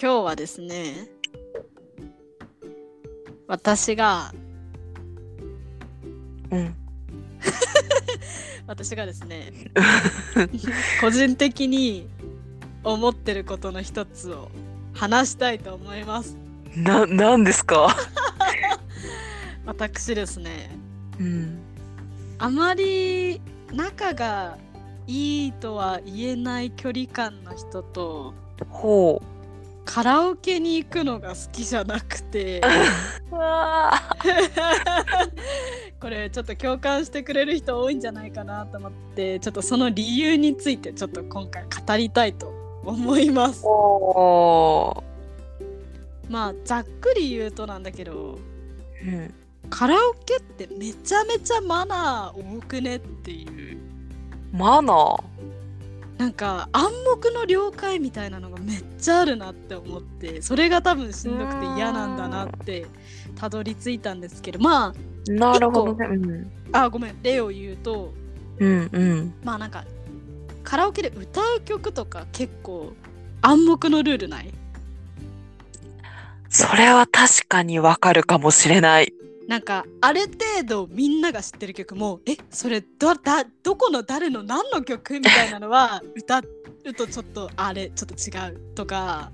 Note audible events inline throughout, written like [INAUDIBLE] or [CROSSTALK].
今日はですね私がうん。[LAUGHS] 私がですね [LAUGHS] 個人的に思ってることの一つを話したいと思いますな、なんですか？[LAUGHS] 私ですねうん。あまり仲がいいとは言えない距離感の人とほカラオケに行くのが好きじゃなくて。これちょっと共感してくれる人多いんじゃないかなと思ってちょっとその理由についてちょっと今回語りたいと思います。おまあざっくり言うとなんだけどうん。カラオケってめちゃめちゃマナー多くねっていう。マナー？なんか暗黙の了解みたいなのがめっちゃあるなって思ってそれが多分しんどくて嫌なんだなってたどり着いたんですけどまなるほどね。うん。ああごめん例を言うとうんうん。まあなんかカラオケで歌う曲とか結構暗黙のルールない？それは確かにわかるかもしれない。なんかある程度みんなが知ってる曲もえそれどだどこの誰の何の曲みたいなのは [LAUGHS] 歌うとちょっとあれちょっと違うとか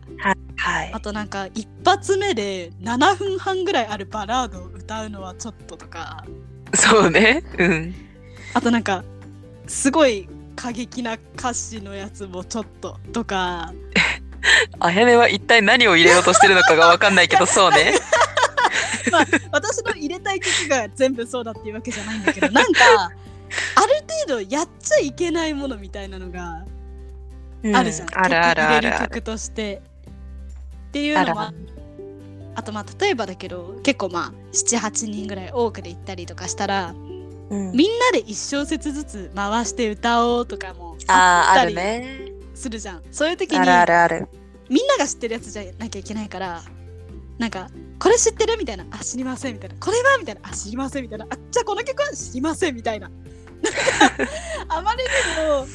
はいあ。となんか一発目で7分半ぐらいあるバラードを歌うのはちょっととかそうね。うん。あとなんかすごい過激な歌詞のやつもちょっととか [LAUGHS] あやねは一体何を入れようとしてるのかがわかんないけど、そうね。[LAUGHS] まあ私の入れたい曲が全部そうだっていうわけじゃないんだけどなんか [LAUGHS] ある程度やっちゃいけないものみたいなのがあるじゃん、うあるあるある曲入れある。曲として。っていうのもああとまあ例えばだけど結構まあ78人ぐらい多くで行ったりとかしたらうん。みんなで一小節ずつ回して歌おうとかもあったりね。するじゃん。そういう時にあるあるある。みんなが知ってるやつじゃなきゃいけないからなんかこれ知ってる？みたいな。あ知りません。みたいな。これは？みたいな。あ知りません。みたいな。あじゃあこの曲は知りません。みたいな。なんか [LAUGHS] あまりにも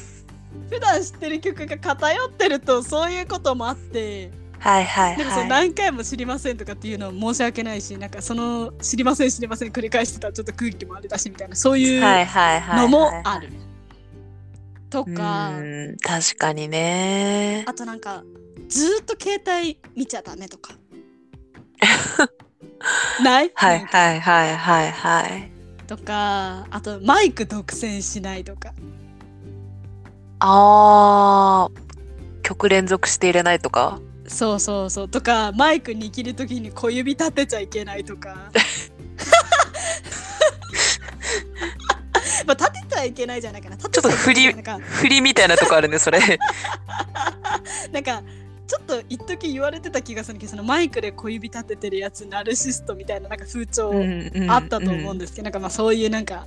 普段知ってる曲が偏ってるとそういうこともあって。はいはいなんかそうはい。何回も知りませんとかっていうのは申し訳ないしなんかその知りません知りません繰り返してたらちょっと空気もあれだしみたいな。そういう。のもある。とうかん。確かにね。あとなんかずーっと携帯見ちゃダメとか [LAUGHS] ない？はいはいはいはいはい。とかあとマイク独占しないとか。あー、曲連続して入れないとか？そうそうそう。とかマイク握る時に小指立てちゃいけないとか。[LAUGHS] まあ立てちゃいけないじゃないかな。ちゃいけないなんか振りみたいなとこあるね、それ。[LAUGHS] なんかちょっと一時言われてた気がするけどそのマイクで小指立ててるやつナルシストみたいななんか風潮あったと思うんでですけど、なんかまあそういうなんか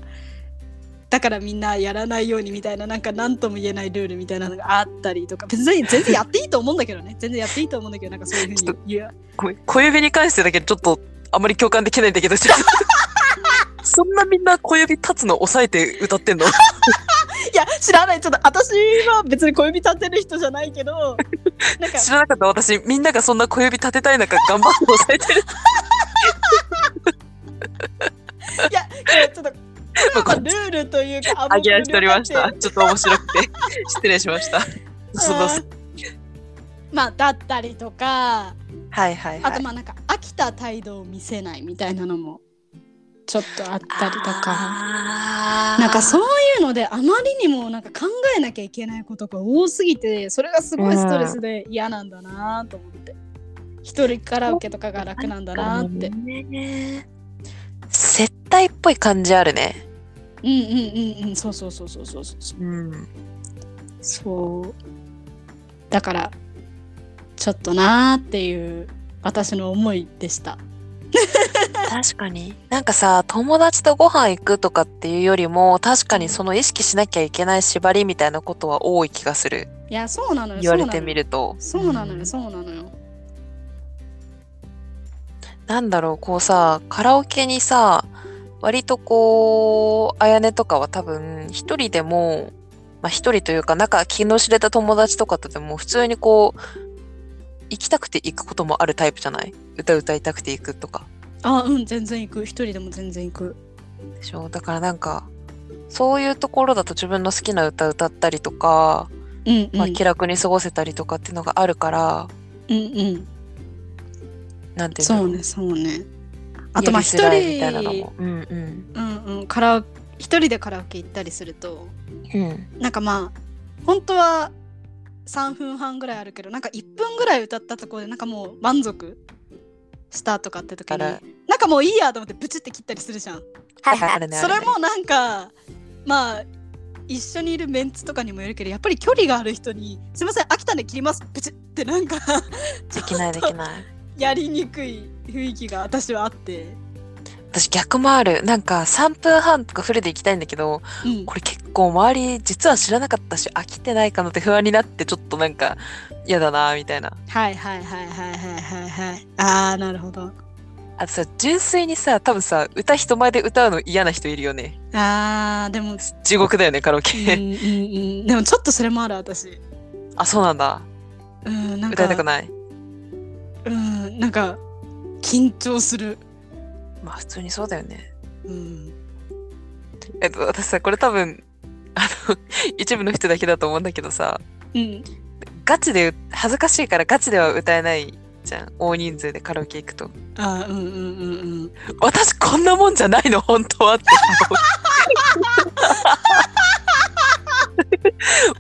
だからみんなやらないようにみたいななんか何とも言えないルールみたいなのがあったりとか別に全然やっていいと思うんだけどね。全然やっていいと思うんだけどなんかそういうふうちょっに言うごめん。小指に関してだけちょっとあまり共感できないんだけど、ちょっと [LAUGHS] そんなみんな小指立つの抑えて歌ってんの？いや知らないちょっと私は別に小指立てる人じゃないけどなんか知らなかった私、みんながそんな小指立てたい中頑張って抑えてる。いやちょっとこれはまあルールというかあげらしておりました。ちょっと面白くて。失礼しました。そのまあだったりとかはいはいはい。あとまあなんか飽きた態度を見せないみたいなのもちょっとあったりとか。なんかそういうのであまりにもなんか考えなきゃいけないことが多すぎてそれがすごいストレスで嫌なんだなと思って。一人カラオケとかが楽なんだなって。ね。接待っぽい感じあるね。うんうんうんうん。そうそうそうそうそうそう。うん。そう。だからちょっとなーっていう私の思いでした [LAUGHS] 確かに。なんかさ、友達とご飯行くとかっていうよりも、確かにその意識しなきゃいけない縛りみたいなことは多い気がする。いやそうなのよ言われてみると。そうなのよんそうなのよなんだろう、こうさ、カラオケにさ、割とこう、あやねとかは多分、一人でも、まあ一人というか、仲、気の知れた友達とかとでも、普通にこう、行きたくて行くこともあるタイプじゃない？歌歌いたくて行くとか。あうん全然行く。一人でも全然行く。でしょ？だからなんか、そういうところだと自分の好きな歌歌ったりとか、うんうん、まあ、気楽に過ごせたりとかっていうのがあるから、うんうん。なんていうそうねそうね。あとまあ一人。みたいなのも。うんうん。うんうん。カラオ一人でカラオケ行ったりするとうん。なんかまあ本当は3分半ぐらいあるけどなんか1分ぐらい歌ったところでなんかもう満足したとかって時になんかもういいやと思ってブチって切ったりするじゃん。はいはい、あるね。[LAUGHS] それもなんかまあ一緒にいるメンツとかにもよるけどやっぱり距離がある人に「すいません飽きたんで切ります」ブチってなんかできないできない。[LAUGHS] やりにくい雰囲気が私はあって、私逆もある。なんか3分半とかフルで行きたいんだけど、うん、これ結構周り実は知らなかったし飽きてないかなって不安になってちょっとなんか嫌だなみたいな。はいはいはいはいはいはいはいああなるほどあとさ、純粋にさ、多分さ、歌人前で歌うの嫌な人いるよね。あーでも地獄だよね、カラオうんうんケ。うんでもちょっとそれもある私あ、そうなんだ。うんなんか歌いたくない。うんなんか緊張するまあ普通にそうだよね。うんえっと、私さ、これ多分、[LAUGHS] あの、一部の人だけだと思うんだけどさ、うんガチで、恥ずかしいからガチでは歌えないじゃん。大人数でカラオケ行くと。あーうんうんうんうん私こんなもんじゃないの、本当はって。[LAUGHS]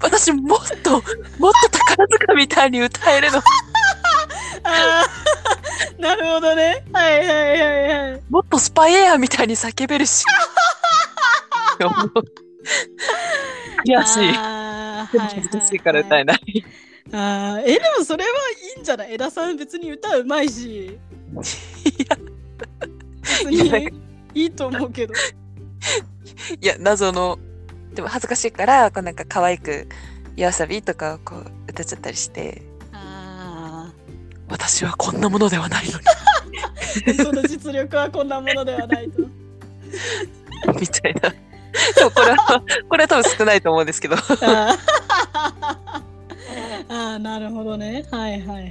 私もっと、もっと宝塚みたいに歌えるの。あー。[LAUGHS] なるほどね。はいはいはいはい。もっとスパイエアみたいに叫べるし。[LAUGHS] 悔しい。あーでも恥ずかしいから歌えない。あー。えでもそれはいいんじゃない？枝さん別に歌うまいし。いや。なんか。にいいと思うけど。いや、謎の、でも恥ずかしいから、こうなんか可愛く、夜遊びとかをこう歌っちゃったりして、あ私はこんなものではないのーその実力はこんなものではないとに、[LAUGHS] みたいな。でもこれは、これは多分少ないと思うんですけど。あーあーなるほどねはいはいはいはい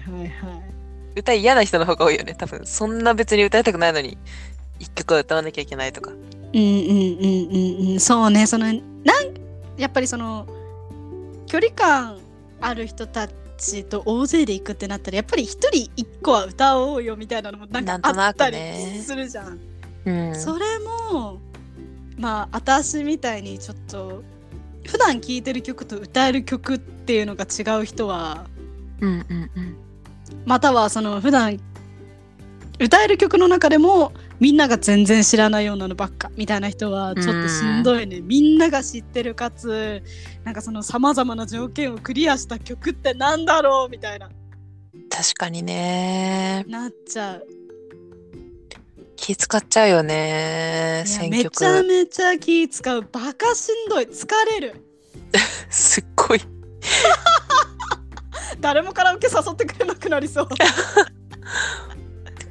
歌嫌な人の方が多いよね。多分、そんな別に歌いたくないのに、一曲は歌わなきゃいけないとか。うんうんうんうんうんそうねそのなんやっぱりその距離感ある人たちと大勢で行くってなったらやっぱり一人一個は歌おうよみたいなのもなんかあったりねするじゃん。うん。それもまあ私みたいにちょっと普段聴いてる曲と歌える曲っていうのが違う人はうんうんうん。またはその普段歌える曲の中でもみんなが全然知らないようなのばっかみたいな人はちょっとしんどいね、みんなが知ってるかつなんかそのさまざまな条件をクリアした曲ってなんだろうみたいな確かにね。なっちゃう気使っちゃうよね。選めちゃ曲。めちゃ気使うバカしんどい疲れる [LAUGHS] すっごい。[LAUGHS] 誰もカラオケ誘ってくれなくなりそう [LAUGHS]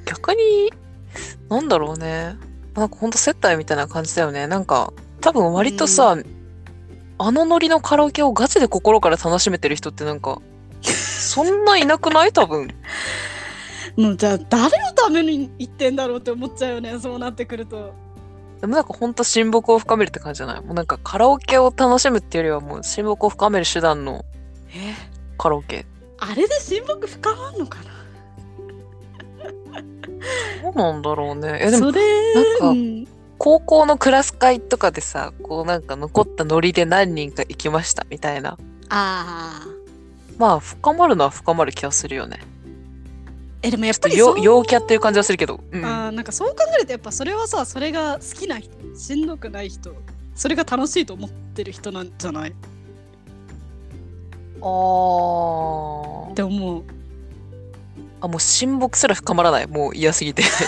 逆に、なんだろうね。なんかほんと接待みたいな感じだよね。なんか、多分割とさ、あのノリのカラオケをガチで心から楽しめてる人ってなんか、そんないなくない？多分。[LAUGHS] もうじゃあ誰のために言ってんだろうって思っちゃうよねそうなってくるとでもなんかほんと親睦を深めるって感じじゃない？もうなんかカラオケを楽しむっていうよりはもう親睦を深める手段のえ？カラオケ。あれで親睦深まんのかな？どうなんだろうね。え、でもそれなんかうん高校のクラス会とかでさ、こうなんか残ったノリで何人か行きましたみたいな。ああまあ深まるのは深まる気がするよね。えでもやっちょっと陽ぱりそう陽キャっていう感じはするけど。うん。あーなんかそう考えるとやっぱそれはさそれが好きな人しんどくない人それが楽しいと思ってる人なんじゃない？っあーて思うあ、もう親睦すら深まらない。もう嫌すぎて。[LAUGHS] そ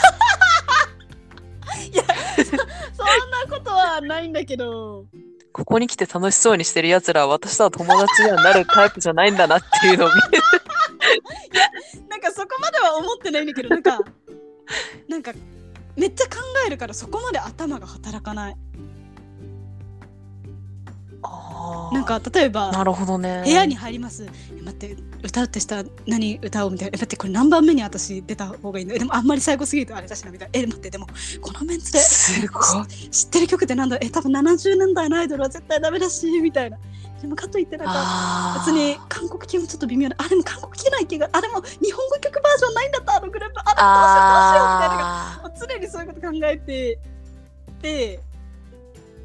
んなことはないんだけどここに来て楽しそうにしてる奴らは私とは友達にはなるタイプじゃないんだなっていうのを見る。なんかそこまでは思ってないんだけどなんかなんかめっちゃ考えるからそこまで頭が働かないあなんか例えばなるほどね。部屋に入ります。え待って歌うってしたら何歌おうみたいな。え待ってこれ何番目に私出た方がいいの？えでもあんまり最後すぎるとあれだしなみたいな。え待ってでもこのメンツですごい。知ってる曲ってなんだ？え多分70年代のアイドルは絶対ダメだしみたいな。でもかといってなんか。あ別に韓国系もちょっと微妙なあでも韓国系ない気があでも日本語曲バージョンないんだったあのグループあでもどうしようどうしようみたいな常にそういうこと考えてで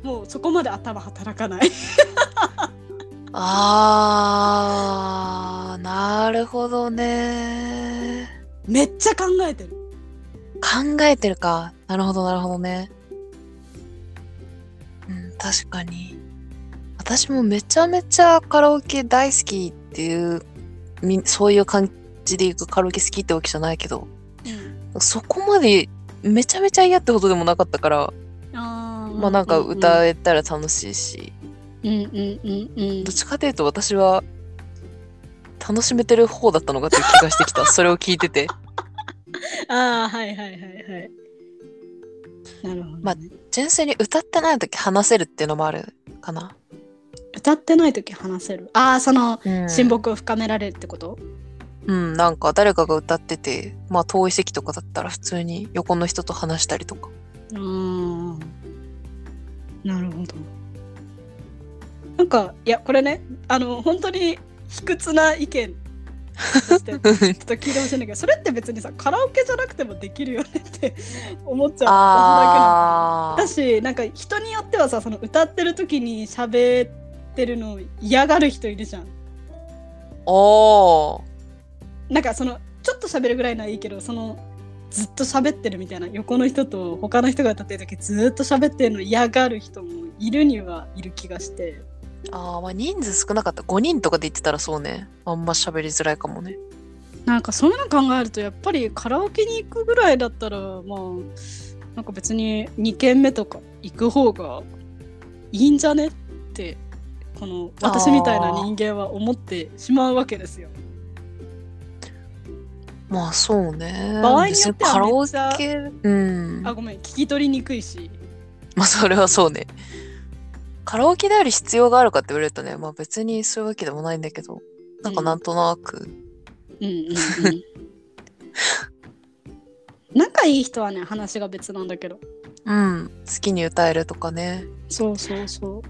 もうそこまで頭働かないーあー、なるほどね。めっちゃ考えてる考えてるか。なるほど、なるほどね。うん、確かに。私もめちゃめちゃカラオケ大好きっていう、みそういう感じで言うとカラオケ好きってわけじゃないけど、そこまでめちゃめちゃ嫌ってほどでもなかったから、あまあなんか歌えたら楽しいし、うんうんうんうん。どっちかというと私は楽しめてる方だったのかっていう気がしてきた。[LAUGHS] それを聞いてて。ああはいはいはいはい。なるほど、ね。まあ純粋に歌ってない時話せるっていうのもあるかな。歌ってない時話せる？ああそのうん。親睦を深められるってこと、うん、なんか誰かが歌ってて、まあ遠い席とかだったら普通に横の人と話したりとか。あーなるほど。なんかいやこれねあの本当に卑屈な意見としてちょっと聞いてほしいんだけどそれって別にさカラオケじゃなくてもできるよねって [LAUGHS] 思っちゃう。私だけだしなんか人によってはさその歌ってる時に喋ってるのを嫌がる人いるじゃん。おー。なんかそのちょっと喋るぐらいならいいけどそのずっと喋ってるみたいな横の人と他の人が歌ってる時ずっと喋ってるの嫌がる人もいるにはいる気がしてあーまあ人数少なかった。5人とかで言ってたらそうね。あんま喋りづらいかもね。なんかそういうの考えるとやっぱりカラオケに行くぐらいだったらまあなんか別に2軒目とか行く方がいいんじゃねってこの私みたいな人間は思ってしまうわけですよ。まあそうね。場合によっては別カラオケ、うん。あごめん聞き取りにくいし。まあそれはそうね。カラオケである必要があるかって言われるとね、まあ別にそういうわけでもないんだけど、なんかなんとなく、うん。うんうん [LAUGHS] 仲いい人はね話が別なんだけど。うん、好きに歌えるとかね。そうそうそう。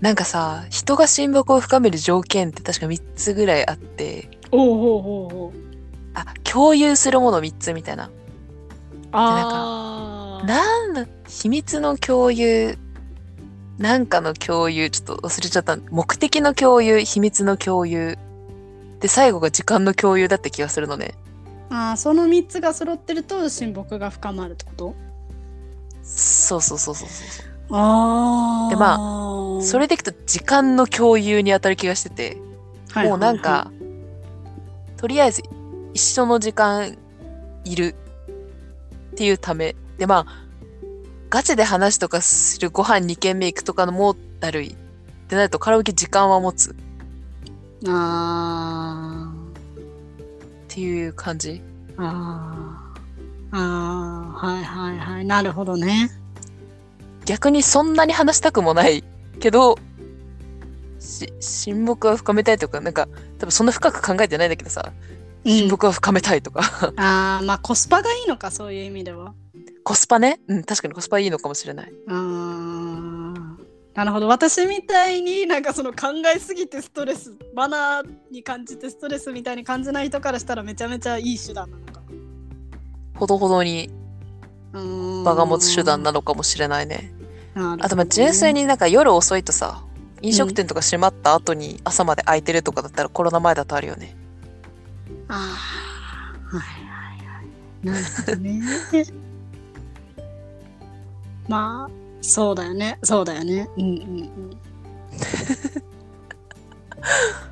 なんかさ、人が親睦を深める条件って確か3つぐらいあって、おうおうおうおうあ、共有するもの3つみたいな。あーなんだ、秘密の共有、なんかの共有、ちょっと忘れちゃった。目的の共有、秘密の共有。で、最後が時間の共有だって気がするのね。あーその3つが揃ってると親睦が深まるってこと？そうそうそうそうそう。あでまあそれでいくと時間の共有に当たる気がしてて、もうなんか、とりあえず一緒の時間いるっていうため。で、まあ、ガチで話とかするご飯2軒目行くとかのもだるい。ってなるとカラオケ時間は持つっあていう感じ。ーあーあーはいはいはいなるほどね逆にそんなに話したくもないけど、し親睦は深めたいとか、なんか、多分そんな深く考えてないんだけどさ、親睦は深めたいとか、ああまあコスパがいいのかそういう意味ではコスパね？うん、確かにコスパいいのかもしれない。あーなるほど私みたいになんかその考えすぎてストレスマナーに感じてストレスみたいに感じない人からしたらめちゃめちゃいい手段なのかほどほどに場場が持つ手段なのかもしれないね。ああとまあ純粋になんか夜遅いとさ、飲食店とか閉まった後に朝まで空いてるとかだったらコロナ前だとあるよね。ああはいはいはい。なるほどね。[LAUGHS] まあそうだよね。そうだよね。うんうんうん。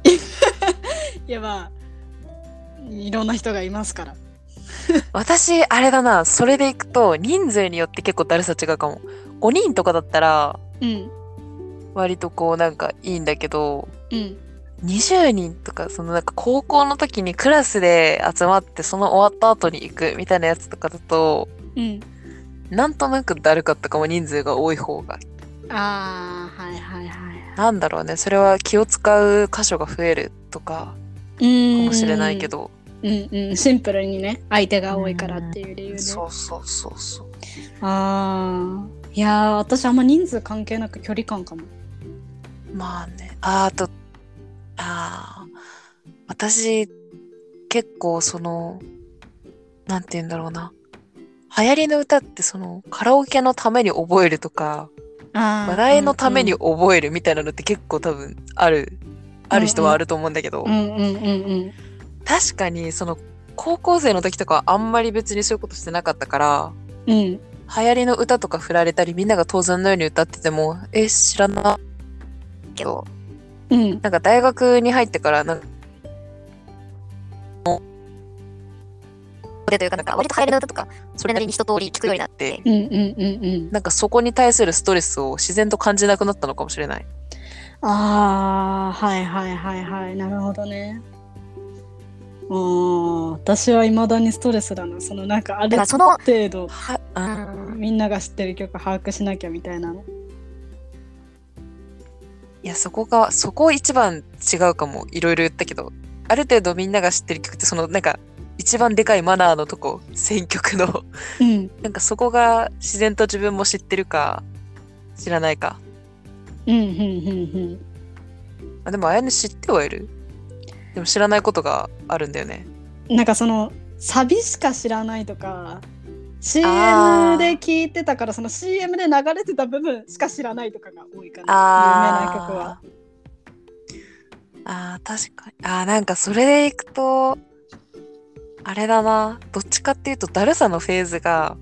[LAUGHS] いやまあいろんな人がいますから。私、あれだな、それでいくと人数によって結構だるさ違うかも。5人とかだったらうん。割とこうなんかいいんだけど、うん20人とか、そのなんか高校の時にクラスで集まってその終わった後に行くみたいなやつとかだと、うん。なんとなくだるかったかも人数が多い方が。ああはいはいはいはい。なんだろうね。それは気を使う箇所が増えるとかかかもしれないけど、うん。うんシンプルにね相手が多いからっていう理由で。そうそうそうそう。ああいやー私あんま人数関係なく距離感かも。まあね。ああとあー。私結構そのなんて言うんだろうな。流行りの歌ってそのカラオケのために覚えるとか話話題のために覚えるみたいなのって結構多分ある、ある人はあると思うんだけど、うんうんうんうん。確かにその高校生の時とかはあんまり別にそういうことしてなかったからうん。流行りの歌とか振られたりみんなが当然のように歌っててもえ知らないけどうん。なんか大学に入ってからなんかでというか、なんか割と流行りの歌とか、それなりに一通り聞くようになって、うんうんうんうん。なんかそこに対するストレスを自然と感じなくなったのかもしれない。ああはいはいはいはい。なるほどね。うん私は未だにストレスだな。そのなんかある程度はうん。みんなが知ってる曲把握しなきゃみたいなのいやそこがそこ一番違うかも。いろいろ言ったけど。ある程度みんなが知ってる曲ってそのなんか一番でかいマナーのとこ。選曲の。うん。なんかそこが自然と自分も知ってるか知らないか。うんうんうんあでもあやね知ってはいる？でも知らないことがあるんだよね。うんなんかそのサビしか知らないとか CM で聞いてたからその CM で流れてた部分しか知らないとかが多いかな。有名な曲は。あー確かに。あーなんかそれでいくとあれだな。どっちかっていうとだるさのフェーズが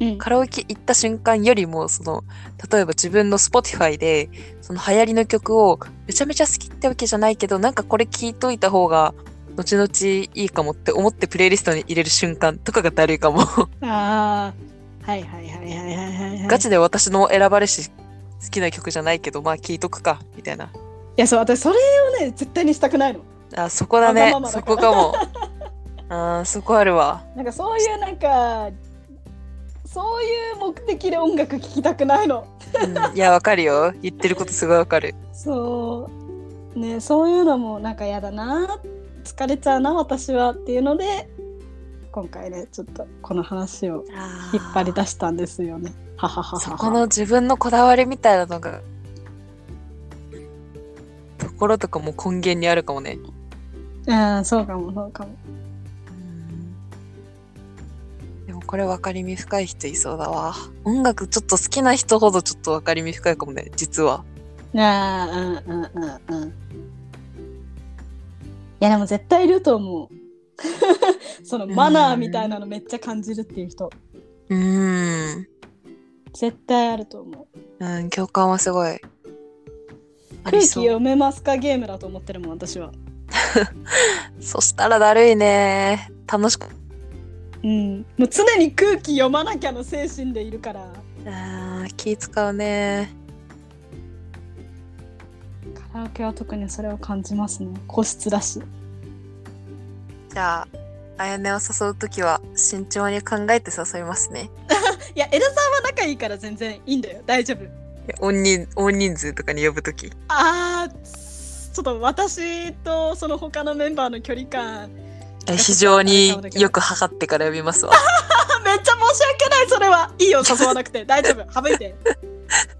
うん。カラオケ行った瞬間よりもその例えば自分の Spotify でその流行りの曲をめちゃめちゃ好きってわけじゃないけどなんかこれ聴いといた方が後々いいかもって思ってプレイリストに入れる瞬間とかがだるいかも。ああはいはいはいはいはいはいはい。ガチで私の選ばれし好きな曲じゃないけどまあ聴いとくかみたいな。いやそう私それをね絶対にしたくないの。あそこだね。そこかも。[LAUGHS] あーそこあるわ。なんかそういうなんかそういう目的で音楽聴きたくないの。うんいやわかるよ。言ってることすごいわかる。そう。ねそういうのもなんかやだな疲れちゃうな私はっていうので今回ねちょっとこの話を引っ張り出したんですよね。ははははそこの自分のこだわりみたいなのがところとかも根源にあるかもね。うんそうかもそうかも。でもこれ分かりみ深い人いそうだわ。音楽ちょっと好きな人ほどちょっと分かりみ深いかもね実は。ああうんうんうんうん。いやでも絶対いると思う。[LAUGHS] そのマナーみたいなのめっちゃ感じるっていう人。うーん。絶対あると思う。うん共感はすごい。あ空気読めますか？ゲームだと思ってるもん私は。[LAUGHS] そしたらだるいね。楽しく。うん。もう常に空気読まなきゃの精神でいるから。あー気使うねカラオケは特にそれを感じますね。個室だし。じゃああやねを誘うときは慎重に考えて誘いますね。[LAUGHS] いや江田さんは仲いいから全然いいんだよ。大丈夫。大人大人数とかに呼ぶときあーちょっと私とその他のメンバーの距離感。非常によく測ってから呼びますわ。あ [LAUGHS] めっちゃ申し訳ないそれは。いいよ誘わなくて。大丈夫。省いて [LAUGHS]